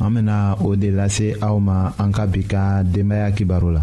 an bena o de lase aw ma an ka bi ka denbaya kibaru la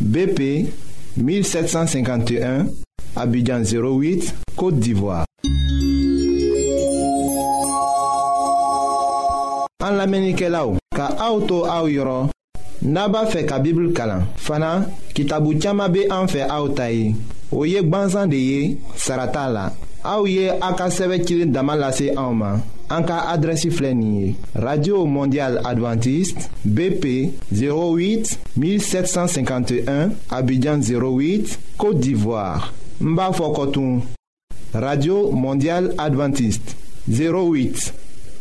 BP 1751, Abidjan 08, Côte d'Ivoire. An lamenike la ou, ka auto a ou yoron, naba fe ka bibl kalan. Fana, ki tabu tiyama be an fe a ou tayi, ou yek banzan de ye, sarata la. Aouye Aka en Anka radio Mondiale adventiste bp 08 1751 abidjan 08 côte d'ivoire Mba radio Mondiale adventiste 08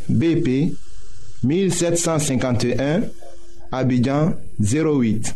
bp 1751 abidjan 08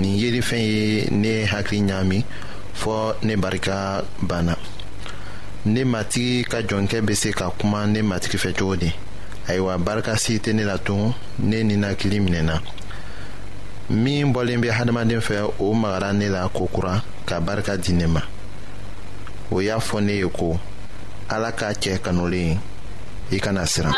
nin yelifɛn ye ne hakili ɲaami fɔɔ ne barika banna ne matigi ka jɔnkɛ be se ka kuma ne matigi fɛ cogo di ayiwa barika si tɛ ne la tun ne ninakili minɛna min bɔlen be hadamaden fɛ o magara ne la kokura ka barika di ne ma o y'a fɔ ne ye ko ala k'a cɛ kanulen i e kana siran.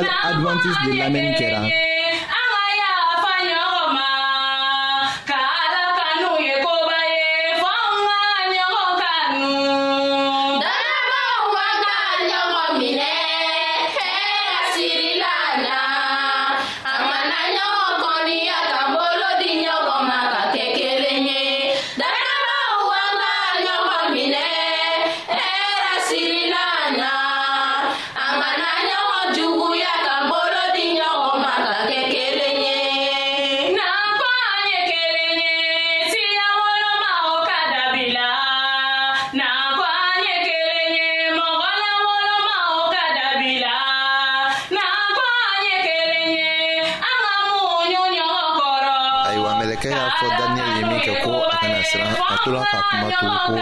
mondial adventiste de l'amenikɛra kɛlɛkɛ y'a fɔ daniyɛli ye min kɛ ko a kana siran a tola ka kuma to ko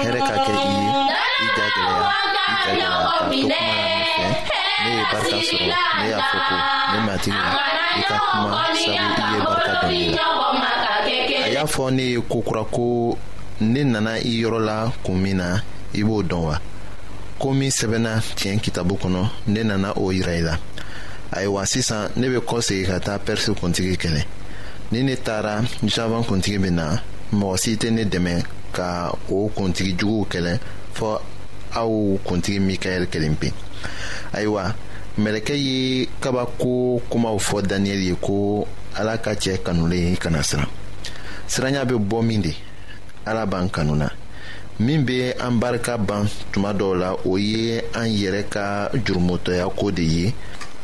hɛrɛ ka kɛ i ye i ja gɛlɛya i ja gɛlɛya ka to kuma la ne fɛ ne ye barika sɔrɔ ne y'a fɔ ko ne matigi la i ka kuma sabu i ye barika dɔ ne la a y'a fɔ ne ye kokura ko ne nana i yɔrɔ la kun min na i b'o dɔn wa ko min sɛbɛnna tiɲɛ kitabu kɔnɔ ne nana o yira i la ayiwa sisan ne bɛ kɔsegi ka taa pɛrisi kuntigi kɛlɛ ni ne taara jaban kuntigi bena mɔgɔ si tɛ ne dɛmɛ ka o kuntigi juguw kɛlɛ fɔɔ aw kuntigi mikaɛli kelen pe ayiwa mɛlɛkɛ ye kabako kumaw fɔ daniyɛli ye ko ala ka cɛ kanulen kana siran siranya be bɔ min de ala b'an kanuna min be an barika ban tuma dɔw la o ye an yɛrɛ ka jurumutɔya ko de ye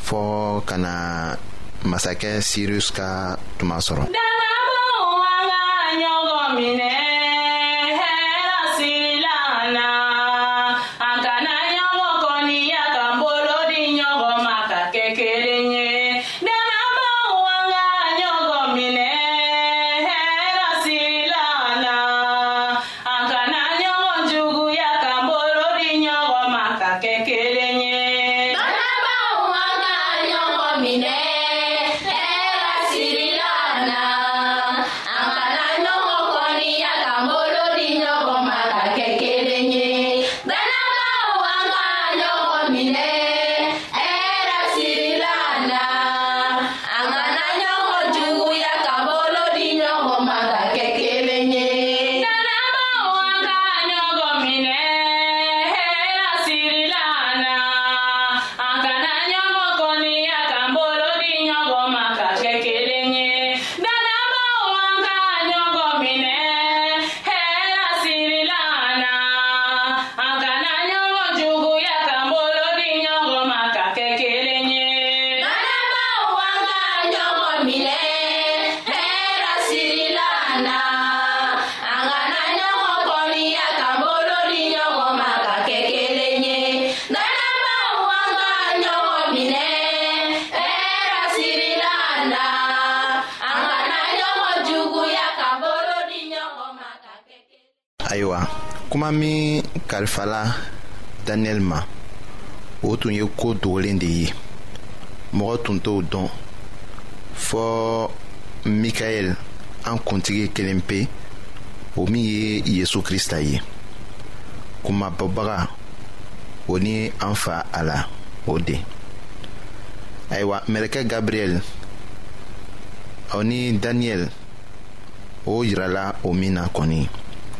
For ka masake masakɛ sirius ka kuma min kalifala daniyɛli ma o tun ye koo dogolen de ye mɔgɔ tun t'o dɔn fɔɔ mikaɛl an kuntigi kelen pe o min ye yezu krista ye kuma bɔbaga o ni an fa a la o de ayiwa mɛlɛkɛ gabriyɛl o ni daniyɛli o yirala o min na kɔni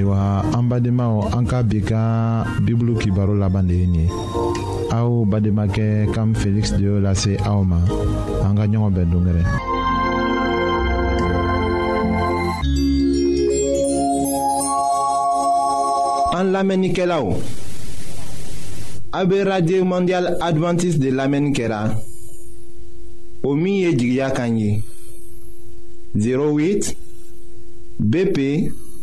ayiwa an de an ka bi ka bibulu kibaro laban de ye nin ye aw bademakɛ kam de y'o lase aw ma an ka ɲɔgɔn an radio mondial adventiste de lamɛnni kɛra o 08 BP